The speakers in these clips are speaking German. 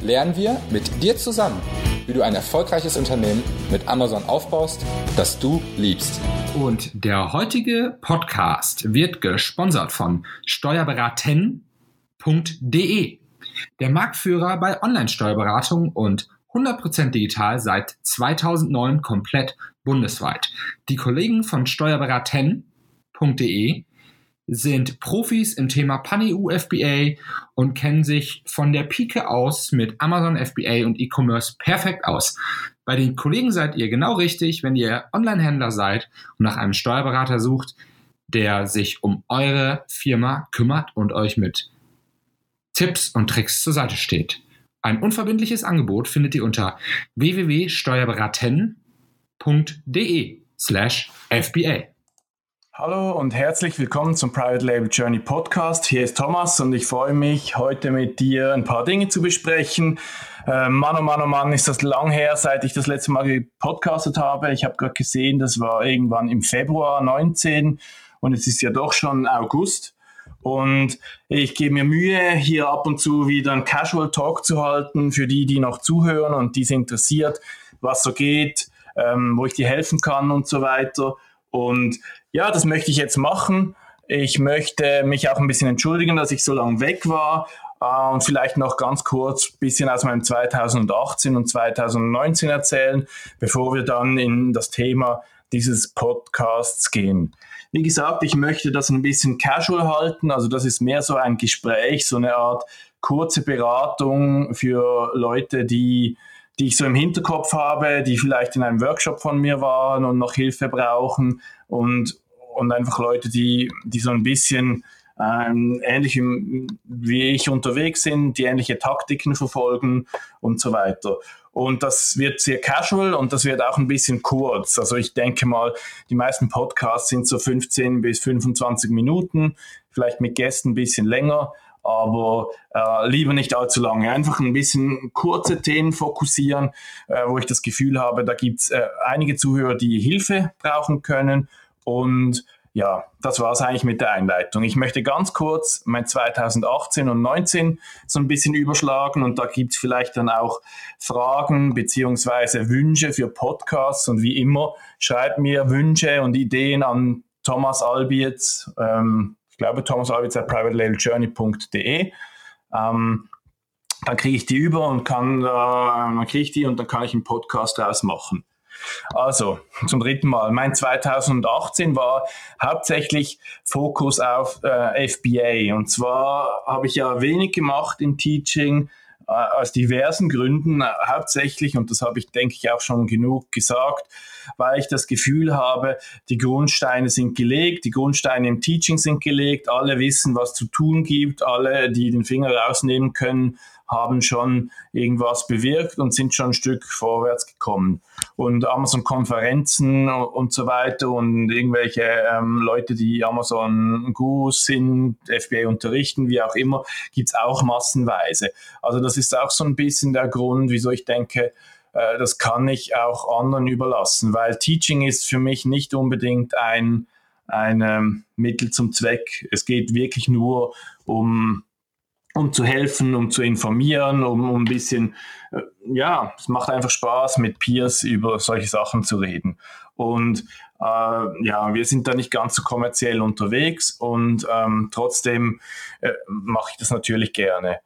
lernen wir mit dir zusammen, wie du ein erfolgreiches Unternehmen mit Amazon aufbaust, das du liebst. Und der heutige Podcast wird gesponsert von steuerberaten.de, der Marktführer bei Online-Steuerberatung und 100% digital seit 2009 komplett bundesweit. Die Kollegen von steuerberaten.de sind Profis im Thema Pan-EU FBA und kennen sich von der Pike aus mit Amazon FBA und E-Commerce perfekt aus. Bei den Kollegen seid ihr genau richtig, wenn ihr Online-Händler seid und nach einem Steuerberater sucht, der sich um eure Firma kümmert und euch mit Tipps und Tricks zur Seite steht. Ein unverbindliches Angebot findet ihr unter www.steuerberaten.de slash FBA. Hallo und herzlich willkommen zum Private Label Journey Podcast. Hier ist Thomas und ich freue mich, heute mit dir ein paar Dinge zu besprechen. Äh, Mann, oh Mann, oh Mann, ist das lang her, seit ich das letzte Mal gepodcastet habe. Ich habe gerade gesehen, das war irgendwann im Februar 19 und es ist ja doch schon August. Und ich gebe mir Mühe, hier ab und zu wieder einen Casual Talk zu halten für die, die noch zuhören und die es interessiert, was so geht, ähm, wo ich dir helfen kann und so weiter. Und ja, das möchte ich jetzt machen. Ich möchte mich auch ein bisschen entschuldigen, dass ich so lange weg war. Uh, und vielleicht noch ganz kurz ein bisschen aus meinem 2018 und 2019 erzählen, bevor wir dann in das Thema dieses Podcasts gehen. Wie gesagt, ich möchte das ein bisschen casual halten, also das ist mehr so ein Gespräch, so eine Art kurze Beratung für Leute, die die ich so im Hinterkopf habe, die vielleicht in einem Workshop von mir waren und noch Hilfe brauchen und, und einfach Leute, die, die so ein bisschen ähm, ähnlich wie ich unterwegs sind, die ähnliche Taktiken verfolgen und so weiter. Und das wird sehr casual und das wird auch ein bisschen kurz. Also ich denke mal, die meisten Podcasts sind so 15 bis 25 Minuten, vielleicht mit Gästen ein bisschen länger aber äh, lieber nicht allzu lange. Einfach ein bisschen kurze Themen fokussieren, äh, wo ich das Gefühl habe, da gibt es äh, einige Zuhörer, die Hilfe brauchen können. Und ja, das war es eigentlich mit der Einleitung. Ich möchte ganz kurz mein 2018 und 2019 so ein bisschen überschlagen und da gibt es vielleicht dann auch Fragen beziehungsweise Wünsche für Podcasts und wie immer, schreibt mir Wünsche und Ideen an Thomas Albietz, ähm, glaube Thomas Alwitz at privatelabeljourney.de. Ähm, dann kriege ich die über und kann, äh, dann kriege ich die und dann kann ich einen Podcast daraus machen. Also, zum dritten Mal. Mein 2018 war hauptsächlich Fokus auf äh, FBA. Und zwar habe ich ja wenig gemacht im Teaching, aus diversen Gründen, hauptsächlich, und das habe ich, denke ich, auch schon genug gesagt, weil ich das Gefühl habe, die Grundsteine sind gelegt, die Grundsteine im Teaching sind gelegt, alle wissen, was zu tun gibt, alle, die den Finger rausnehmen können, haben schon irgendwas bewirkt und sind schon ein Stück vorwärts gekommen. Und Amazon-Konferenzen und so weiter und irgendwelche ähm, Leute, die Amazon-Gurus sind, FBA unterrichten, wie auch immer, gibt's auch massenweise. Also das ist auch so ein bisschen der Grund, wieso ich denke, äh, das kann ich auch anderen überlassen, weil Teaching ist für mich nicht unbedingt ein, ein ähm, Mittel zum Zweck. Es geht wirklich nur um um zu helfen, um zu informieren, um, um ein bisschen, äh, ja, es macht einfach Spaß, mit Peers über solche Sachen zu reden. Und äh, ja, wir sind da nicht ganz so kommerziell unterwegs und ähm, trotzdem äh, mache ich das natürlich gerne.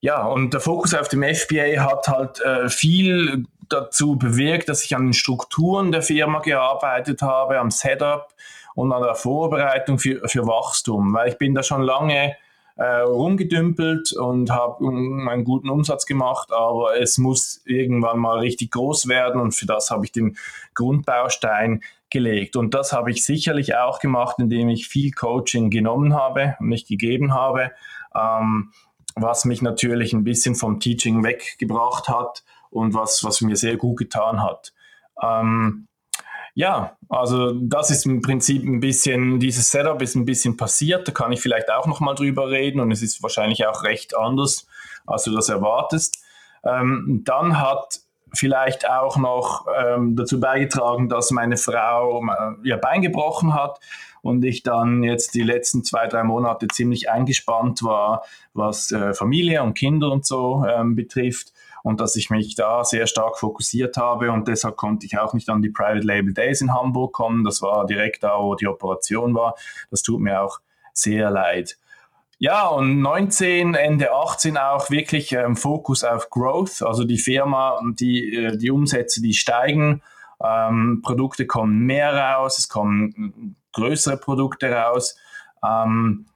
Ja, und der Fokus auf dem FBA hat halt äh, viel dazu bewirkt, dass ich an den Strukturen der Firma gearbeitet habe, am Setup und an der Vorbereitung für, für Wachstum, weil ich bin da schon lange äh, rumgedümpelt und habe einen guten Umsatz gemacht, aber es muss irgendwann mal richtig groß werden und für das habe ich den Grundbaustein gelegt. Und das habe ich sicherlich auch gemacht, indem ich viel Coaching genommen habe und nicht gegeben habe. Ähm, was mich natürlich ein bisschen vom Teaching weggebracht hat und was, was mir sehr gut getan hat. Ähm, ja, also das ist im Prinzip ein bisschen, dieses Setup ist ein bisschen passiert, da kann ich vielleicht auch nochmal drüber reden und es ist wahrscheinlich auch recht anders, als du das erwartest. Ähm, dann hat vielleicht auch noch ähm, dazu beigetragen, dass meine Frau äh, ihr Bein gebrochen hat und ich dann jetzt die letzten zwei, drei Monate ziemlich eingespannt war, was äh, Familie und Kinder und so ähm, betrifft und dass ich mich da sehr stark fokussiert habe und deshalb konnte ich auch nicht an die Private Label Days in Hamburg kommen. Das war direkt da, wo die Operation war. Das tut mir auch sehr leid. Ja, und 19, Ende 18 auch wirklich ähm, Fokus auf Growth, also die Firma, die, äh, die Umsätze, die steigen, ähm, Produkte kommen mehr raus, es kommen größere Produkte raus. Ähm,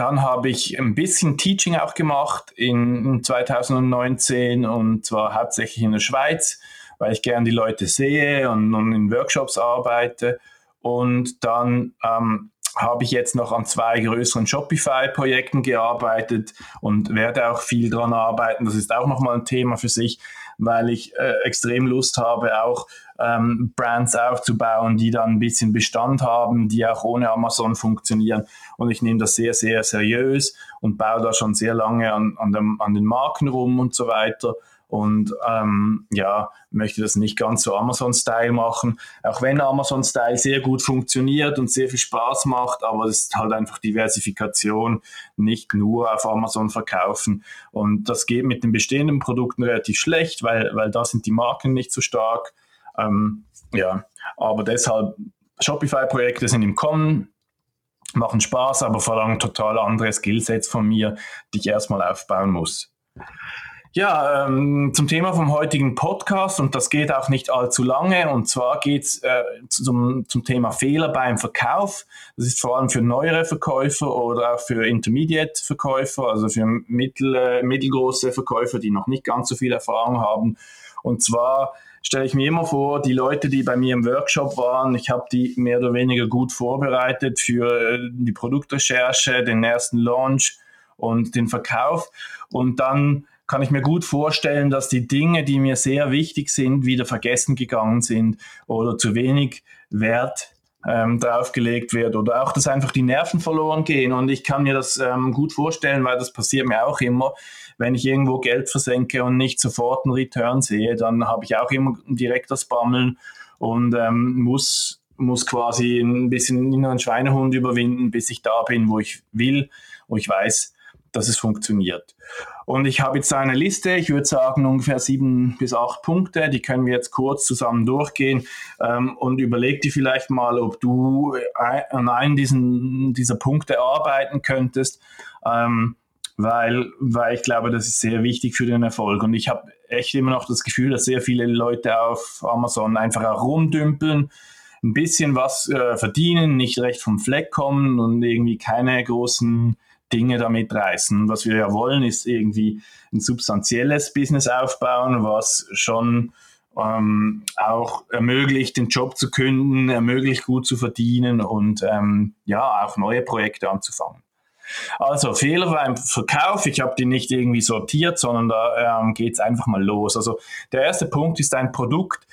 dann habe ich ein bisschen Teaching auch gemacht in 2019 und zwar hauptsächlich in der Schweiz, weil ich gerne die Leute sehe und, und in Workshops arbeite. Und dann ähm, habe ich jetzt noch an zwei größeren Shopify-Projekten gearbeitet und werde auch viel daran arbeiten. Das ist auch nochmal ein Thema für sich, weil ich äh, extrem Lust habe, auch ähm, Brands aufzubauen, die dann ein bisschen Bestand haben, die auch ohne Amazon funktionieren. Und ich nehme das sehr, sehr seriös und baue da schon sehr lange an, an, dem, an den Marken rum und so weiter und ähm, ja, möchte das nicht ganz so Amazon-Style machen, auch wenn Amazon-Style sehr gut funktioniert und sehr viel Spaß macht, aber es ist halt einfach Diversifikation, nicht nur auf Amazon verkaufen. Und das geht mit den bestehenden Produkten relativ schlecht, weil, weil da sind die Marken nicht so stark. Ähm, ja, aber deshalb, Shopify-Projekte sind im Kommen, machen Spaß, aber verlangen total andere Skillsets von mir, die ich erstmal aufbauen muss. Ja, ähm, zum Thema vom heutigen Podcast und das geht auch nicht allzu lange und zwar geht es äh, zum, zum Thema Fehler beim Verkauf. Das ist vor allem für neuere Verkäufer oder auch für Intermediate-Verkäufer, also für mittel, äh, mittelgroße Verkäufer, die noch nicht ganz so viel Erfahrung haben. Und zwar stelle ich mir immer vor, die Leute, die bei mir im Workshop waren, ich habe die mehr oder weniger gut vorbereitet für äh, die Produktrecherche, den ersten Launch und den Verkauf. Und dann kann ich mir gut vorstellen, dass die Dinge, die mir sehr wichtig sind, wieder vergessen gegangen sind oder zu wenig Wert ähm, draufgelegt wird oder auch, dass einfach die Nerven verloren gehen. Und ich kann mir das ähm, gut vorstellen, weil das passiert mir auch immer wenn ich irgendwo Geld versenke und nicht sofort einen Return sehe, dann habe ich auch immer direkt das Bammeln und ähm, muss, muss quasi ein bisschen inneren Schweinehund überwinden, bis ich da bin, wo ich will, wo ich weiß, dass es funktioniert. Und ich habe jetzt eine Liste, ich würde sagen ungefähr sieben bis acht Punkte, die können wir jetzt kurz zusammen durchgehen ähm, und überleg dir vielleicht mal, ob du an einen diesen, dieser Punkte arbeiten könntest. Ähm, weil, weil ich glaube, das ist sehr wichtig für den Erfolg. Und ich habe echt immer noch das Gefühl, dass sehr viele Leute auf Amazon einfach auch rumdümpeln, ein bisschen was äh, verdienen, nicht recht vom Fleck kommen und irgendwie keine großen Dinge damit reißen. Was wir ja wollen, ist irgendwie ein substanzielles Business aufbauen, was schon ähm, auch ermöglicht, den Job zu künden, ermöglicht, gut zu verdienen und ähm, ja, auch neue Projekte anzufangen. Also Fehler beim Verkauf, ich habe die nicht irgendwie sortiert, sondern da ähm, geht es einfach mal los. Also der erste Punkt ist ein Produkt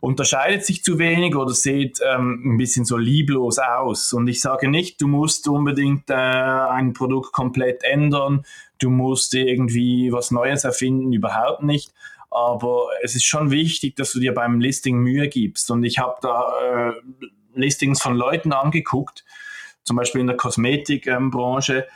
unterscheidet sich zu wenig oder sieht ähm, ein bisschen so lieblos aus. Und ich sage nicht, du musst unbedingt äh, ein Produkt komplett ändern, du musst irgendwie was Neues erfinden, überhaupt nicht. Aber es ist schon wichtig, dass du dir beim Listing Mühe gibst. Und ich habe da äh, Listings von Leuten angeguckt, zum Beispiel in der Kosmetikbranche,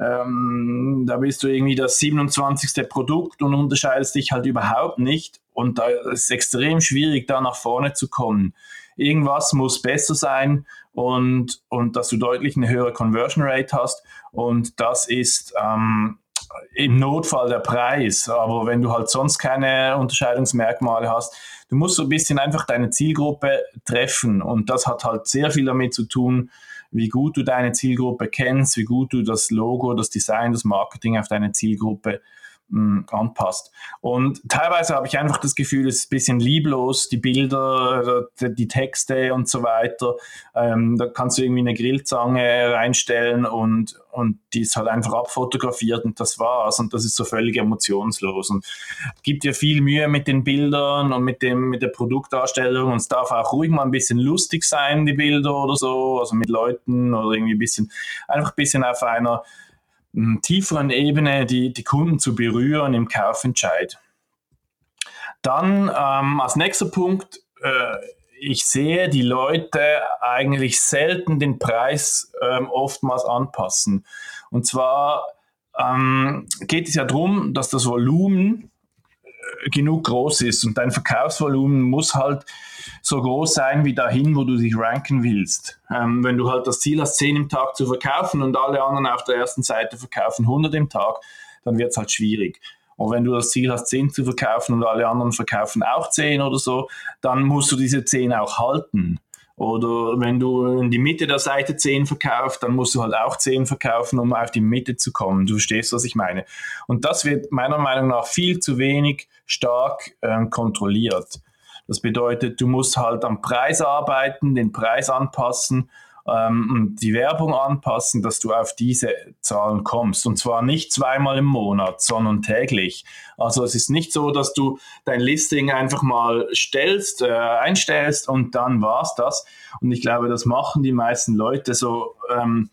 ähm, da bist du irgendwie das 27. Produkt und unterscheidest dich halt überhaupt nicht. Und da ist es extrem schwierig, da nach vorne zu kommen. Irgendwas muss besser sein und, und dass du deutlich eine höhere Conversion Rate hast. Und das ist ähm, im Notfall der Preis. Aber wenn du halt sonst keine Unterscheidungsmerkmale hast, du musst so ein bisschen einfach deine Zielgruppe treffen. Und das hat halt sehr viel damit zu tun, wie gut du deine Zielgruppe kennst, wie gut du das Logo, das Design, das Marketing auf deine Zielgruppe mh, anpasst. Und teilweise habe ich einfach das Gefühl, es ist ein bisschen lieblos, die Bilder, die Texte und so weiter. Ähm, da kannst du irgendwie eine Grillzange reinstellen und, und die ist halt einfach abfotografiert und das war's. Und das ist so völlig emotionslos. Und gibt dir viel Mühe mit den Bildern und mit, dem, mit der Produktdarstellung. Und es darf auch ruhig mal ein bisschen lustig sein, die Bilder oder so, also mit Leuten oder irgendwie ein bisschen, einfach ein bisschen auf einer tieferen Ebene die, die Kunden zu berühren im Kaufentscheid. Dann ähm, als nächster Punkt, äh, ich sehe die Leute eigentlich selten den Preis ähm, oftmals anpassen. Und zwar ähm, geht es ja darum, dass das Volumen genug groß ist und dein Verkaufsvolumen muss halt so groß sein wie dahin, wo du dich ranken willst. Ähm, wenn du halt das Ziel hast, 10 im Tag zu verkaufen und alle anderen auf der ersten Seite verkaufen 100 im Tag, dann wird es halt schwierig. Und wenn du das Ziel hast, 10 zu verkaufen und alle anderen verkaufen auch 10 oder so, dann musst du diese 10 auch halten. Oder wenn du in die Mitte der Seite 10 verkaufst, dann musst du halt auch 10 verkaufen, um auf die Mitte zu kommen. Du verstehst, was ich meine. Und das wird meiner Meinung nach viel zu wenig stark äh, kontrolliert. Das bedeutet, du musst halt am Preis arbeiten, den Preis anpassen ähm, und die Werbung anpassen, dass du auf diese Zahlen kommst. Und zwar nicht zweimal im Monat, sondern täglich. Also es ist nicht so, dass du dein Listing einfach mal stellst, äh, einstellst und dann war's das. Und ich glaube, das machen die meisten Leute so. Ähm,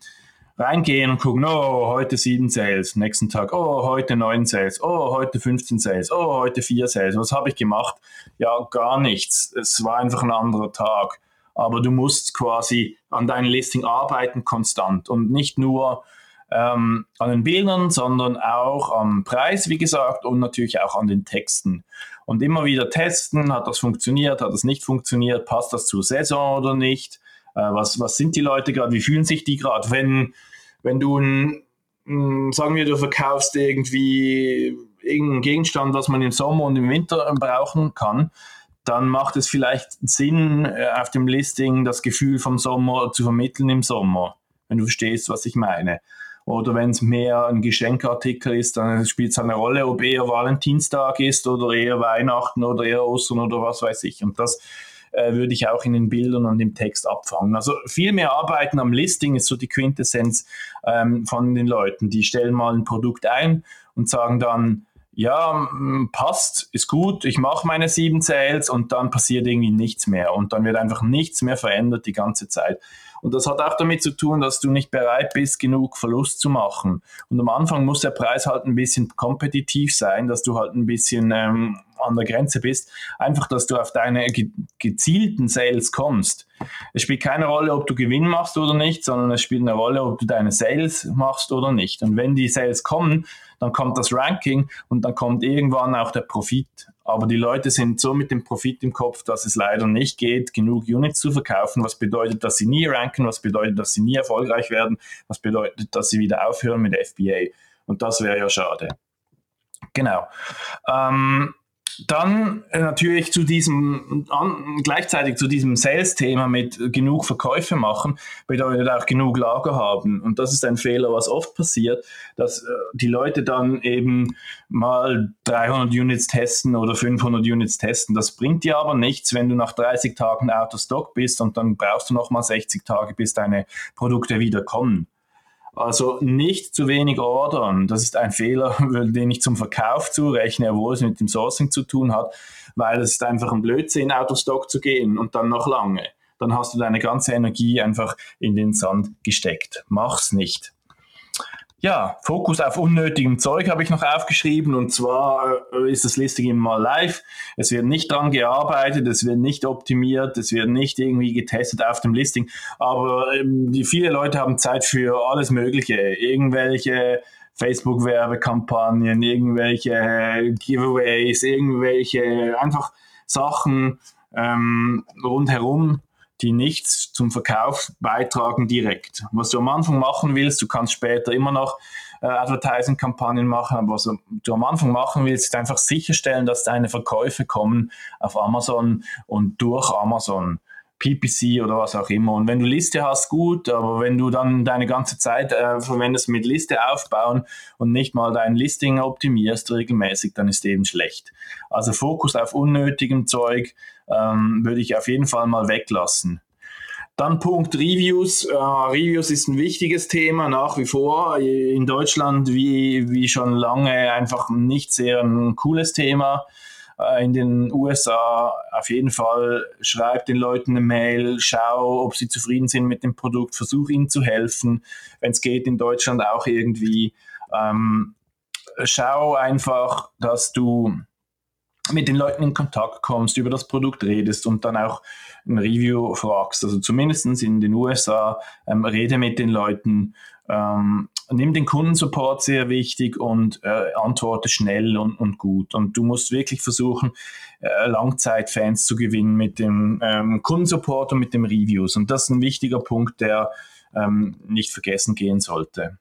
reingehen und gucken, oh, heute sieben Sales, nächsten Tag, oh, heute neun Sales, oh, heute 15 Sales, oh, heute vier Sales. Was habe ich gemacht? Ja, gar nichts. Es war einfach ein anderer Tag. Aber du musst quasi an deinem Listing arbeiten konstant und nicht nur ähm, an den Bildern, sondern auch am Preis, wie gesagt, und natürlich auch an den Texten. Und immer wieder testen, hat das funktioniert, hat das nicht funktioniert, passt das zur Saison oder nicht? Äh, was, was sind die Leute gerade, wie fühlen sich die gerade, wenn, wenn du ein, sagen wir, du verkaufst irgendwie irgendeinen Gegenstand, was man im Sommer und im Winter brauchen kann, dann macht es vielleicht Sinn, äh, auf dem Listing das Gefühl vom Sommer zu vermitteln im Sommer, wenn du verstehst, was ich meine. Oder wenn es mehr ein Geschenkartikel ist, dann spielt es eine Rolle, ob eher Valentinstag ist oder eher Weihnachten oder eher Ostern oder was weiß ich. Und das äh, würde ich auch in den Bildern und im Text abfangen. Also viel mehr arbeiten am Listing ist so die Quintessenz ähm, von den Leuten. Die stellen mal ein Produkt ein und sagen dann, ja, passt, ist gut, ich mache meine sieben Sales und dann passiert irgendwie nichts mehr und dann wird einfach nichts mehr verändert die ganze Zeit. Und das hat auch damit zu tun, dass du nicht bereit bist, genug Verlust zu machen. Und am Anfang muss der Preis halt ein bisschen kompetitiv sein, dass du halt ein bisschen ähm, an der Grenze bist. Einfach, dass du auf deine ge gezielten Sales kommst. Es spielt keine Rolle, ob du Gewinn machst oder nicht, sondern es spielt eine Rolle, ob du deine Sales machst oder nicht. Und wenn die Sales kommen, dann kommt das Ranking und dann kommt irgendwann auch der Profit. Aber die Leute sind so mit dem Profit im Kopf, dass es leider nicht geht, genug Units zu verkaufen, was bedeutet, dass sie nie ranken, was bedeutet, dass sie nie erfolgreich werden, was bedeutet, dass sie wieder aufhören mit FBA. Und das wäre ja schade. Genau. Ähm, dann äh, natürlich zu diesem, an, gleichzeitig zu diesem Sales-Thema mit genug Verkäufe machen, bedeutet auch genug Lager haben. Und das ist ein Fehler, was oft passiert, dass äh, die Leute dann eben mal 300 Units testen oder 500 Units testen. Das bringt dir aber nichts, wenn du nach 30 Tagen out of stock bist und dann brauchst du noch mal 60 Tage, bis deine Produkte wieder kommen. Also nicht zu wenig ordern. Das ist ein Fehler, den ich zum Verkauf zurechne, obwohl es mit dem Sourcing zu tun hat, weil es ist einfach ein Blödsinn, out of stock zu gehen und dann noch lange. Dann hast du deine ganze Energie einfach in den Sand gesteckt. Mach's nicht ja, Fokus auf unnötigem Zeug habe ich noch aufgeschrieben. Und zwar äh, ist das Listing immer live. Es wird nicht dran gearbeitet, es wird nicht optimiert, es wird nicht irgendwie getestet auf dem Listing, aber ähm, die viele Leute haben Zeit für alles Mögliche, irgendwelche Facebook-Werbekampagnen, irgendwelche Giveaways, irgendwelche einfach Sachen ähm, rundherum die nichts zum Verkauf beitragen direkt. Was du am Anfang machen willst, du kannst später immer noch äh, Advertising-Kampagnen machen, aber was du am Anfang machen willst, ist einfach sicherstellen, dass deine Verkäufe kommen auf Amazon und durch Amazon. PPC oder was auch immer. Und wenn du Liste hast, gut, aber wenn du dann deine ganze Zeit äh, verwendest mit Liste aufbauen und nicht mal dein Listing optimierst regelmäßig, dann ist eben schlecht. Also Fokus auf unnötigem Zeug ähm, würde ich auf jeden Fall mal weglassen. Dann Punkt Reviews. Uh, Reviews ist ein wichtiges Thema nach wie vor. In Deutschland wie, wie schon lange einfach nicht sehr ein cooles Thema. Uh, in den USA auf jeden Fall schreib den Leuten eine Mail, schau, ob sie zufrieden sind mit dem Produkt, versuch ihnen zu helfen. Wenn es geht, in Deutschland auch irgendwie. Um, schau einfach, dass du mit den Leuten in Kontakt kommst, über das Produkt redest und dann auch ein Review fragst. Also zumindest in den USA, ähm, rede mit den Leuten, ähm, nimm den Kundensupport sehr wichtig und äh, antworte schnell und, und gut. Und du musst wirklich versuchen, äh, Langzeitfans zu gewinnen mit dem ähm, Kundensupport und mit dem Reviews. Und das ist ein wichtiger Punkt, der ähm, nicht vergessen gehen sollte.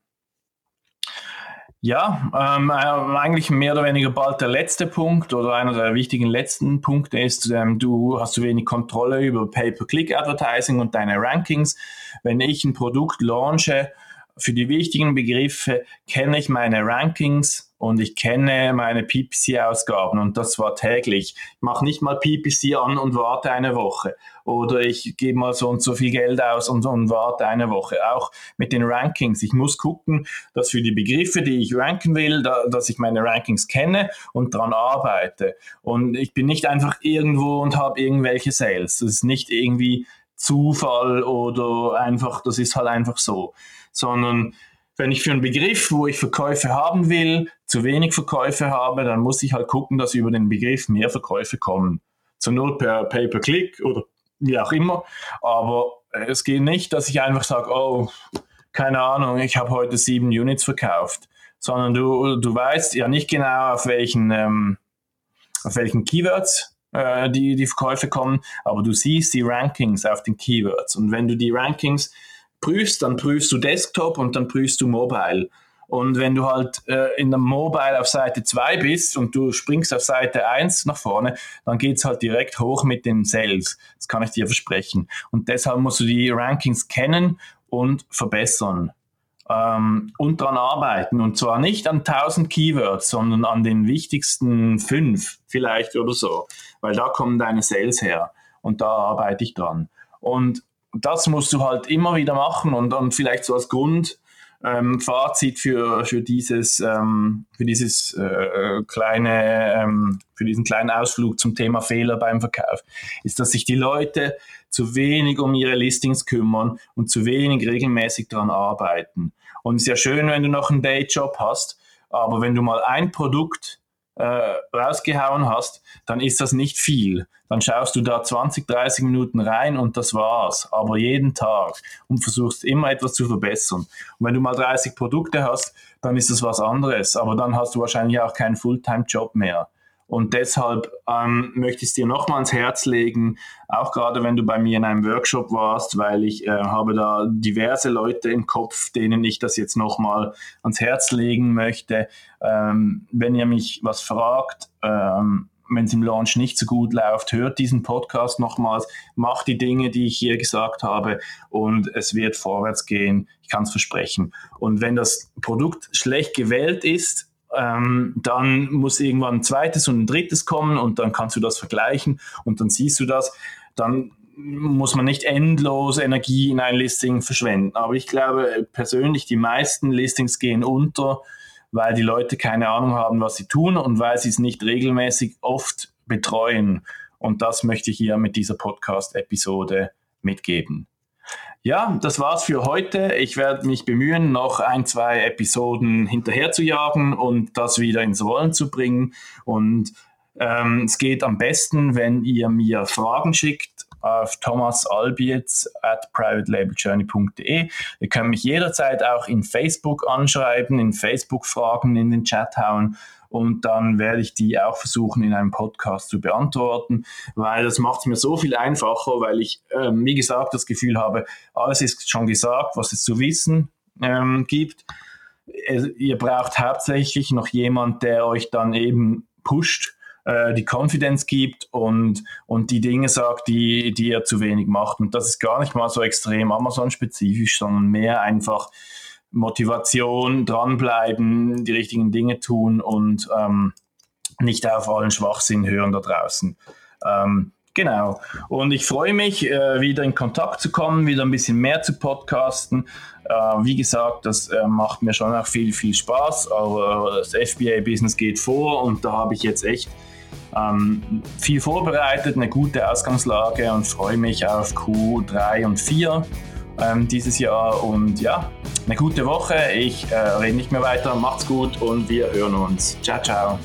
Ja, ähm, äh, eigentlich mehr oder weniger bald der letzte Punkt oder einer der wichtigen letzten Punkte ist, ähm, du hast zu wenig Kontrolle über Pay-per-Click-Advertising und deine Rankings. Wenn ich ein Produkt launche, für die wichtigen Begriffe kenne ich meine Rankings und ich kenne meine PPC-Ausgaben und das war täglich. Ich mache nicht mal PPC an und warte eine Woche oder ich gebe mal so und so viel Geld aus und, und warte eine Woche. Auch mit den Rankings. Ich muss gucken, dass für die Begriffe, die ich ranken will, da, dass ich meine Rankings kenne und daran arbeite. Und ich bin nicht einfach irgendwo und habe irgendwelche Sales. Das ist nicht irgendwie Zufall oder einfach, das ist halt einfach so sondern wenn ich für einen Begriff, wo ich Verkäufe haben will, zu wenig Verkäufe habe, dann muss ich halt gucken, dass über den Begriff mehr Verkäufe kommen. Zur Not per Pay-per-Click oder wie auch immer. Aber es geht nicht, dass ich einfach sage, oh, keine Ahnung, ich habe heute sieben Units verkauft, sondern du, du weißt ja nicht genau, auf welchen, ähm, auf welchen Keywords äh, die, die Verkäufe kommen, aber du siehst die Rankings auf den Keywords. Und wenn du die Rankings prüfst, dann prüfst du Desktop und dann prüfst du Mobile. Und wenn du halt äh, in der Mobile auf Seite 2 bist und du springst auf Seite 1 nach vorne, dann geht es halt direkt hoch mit den Sales. Das kann ich dir versprechen. Und deshalb musst du die Rankings kennen und verbessern. Ähm, und daran arbeiten. Und zwar nicht an 1000 Keywords, sondern an den wichtigsten fünf vielleicht oder so. Weil da kommen deine Sales her. Und da arbeite ich dran. Und das musst du halt immer wieder machen und dann vielleicht so als Grund ähm, Fazit für, für dieses, ähm, für dieses äh, kleine, ähm, für diesen kleinen Ausflug zum Thema Fehler beim Verkauf, ist, dass sich die Leute zu wenig um ihre Listings kümmern und zu wenig regelmäßig daran arbeiten. Und es ist ja schön, wenn du noch einen Dayjob hast, aber wenn du mal ein Produkt äh, rausgehauen hast, dann ist das nicht viel. Dann schaust du da 20, 30 Minuten rein und das war's. Aber jeden Tag und versuchst immer etwas zu verbessern. Und wenn du mal 30 Produkte hast, dann ist das was anderes. Aber dann hast du wahrscheinlich auch keinen Fulltime-Job mehr. Und deshalb ähm, möchte ich es dir nochmal ans Herz legen, auch gerade wenn du bei mir in einem Workshop warst, weil ich äh, habe da diverse Leute im Kopf, denen ich das jetzt nochmal ans Herz legen möchte. Ähm, wenn ihr mich was fragt, ähm, wenn es im Launch nicht so gut läuft, hört diesen Podcast nochmals, macht die Dinge, die ich hier gesagt habe und es wird vorwärts gehen. Ich kann es versprechen. Und wenn das Produkt schlecht gewählt ist, ähm, dann muss irgendwann ein zweites und ein drittes kommen und dann kannst du das vergleichen und dann siehst du das. Dann muss man nicht endlos Energie in ein Listing verschwenden. Aber ich glaube persönlich, die meisten Listings gehen unter, weil die Leute keine Ahnung haben, was sie tun und weil sie es nicht regelmäßig oft betreuen. Und das möchte ich hier mit dieser Podcast-Episode mitgeben. Ja, das war's für heute. Ich werde mich bemühen, noch ein, zwei Episoden hinterher zu jagen und das wieder ins Rollen zu bringen. Und ähm, es geht am besten, wenn ihr mir Fragen schickt auf thomasalbietz at privatelabeljourney.de. Ihr könnt mich jederzeit auch in Facebook anschreiben, in Facebook Fragen in den Chat hauen und dann werde ich die auch versuchen in einem Podcast zu beantworten, weil das macht es mir so viel einfacher, weil ich, ähm, wie gesagt, das Gefühl habe, alles ist schon gesagt, was es zu wissen ähm, gibt. ihr braucht hauptsächlich noch jemand, der euch dann eben pusht äh, die Confidence gibt und, und die Dinge sagt, die, die er zu wenig macht. Und das ist gar nicht mal so extrem Amazon-spezifisch, sondern mehr einfach Motivation, dranbleiben, die richtigen Dinge tun und ähm, nicht auf allen Schwachsinn hören da draußen. Ähm, genau. Und ich freue mich, äh, wieder in Kontakt zu kommen, wieder ein bisschen mehr zu podcasten. Äh, wie gesagt, das äh, macht mir schon auch viel, viel Spaß, aber das FBA-Business geht vor und da habe ich jetzt echt ähm, viel vorbereitet, eine gute Ausgangslage und freue mich auf Q3 und 4 ähm, dieses Jahr. Und ja, eine gute Woche. Ich äh, rede nicht mehr weiter. Macht's gut und wir hören uns. Ciao, ciao.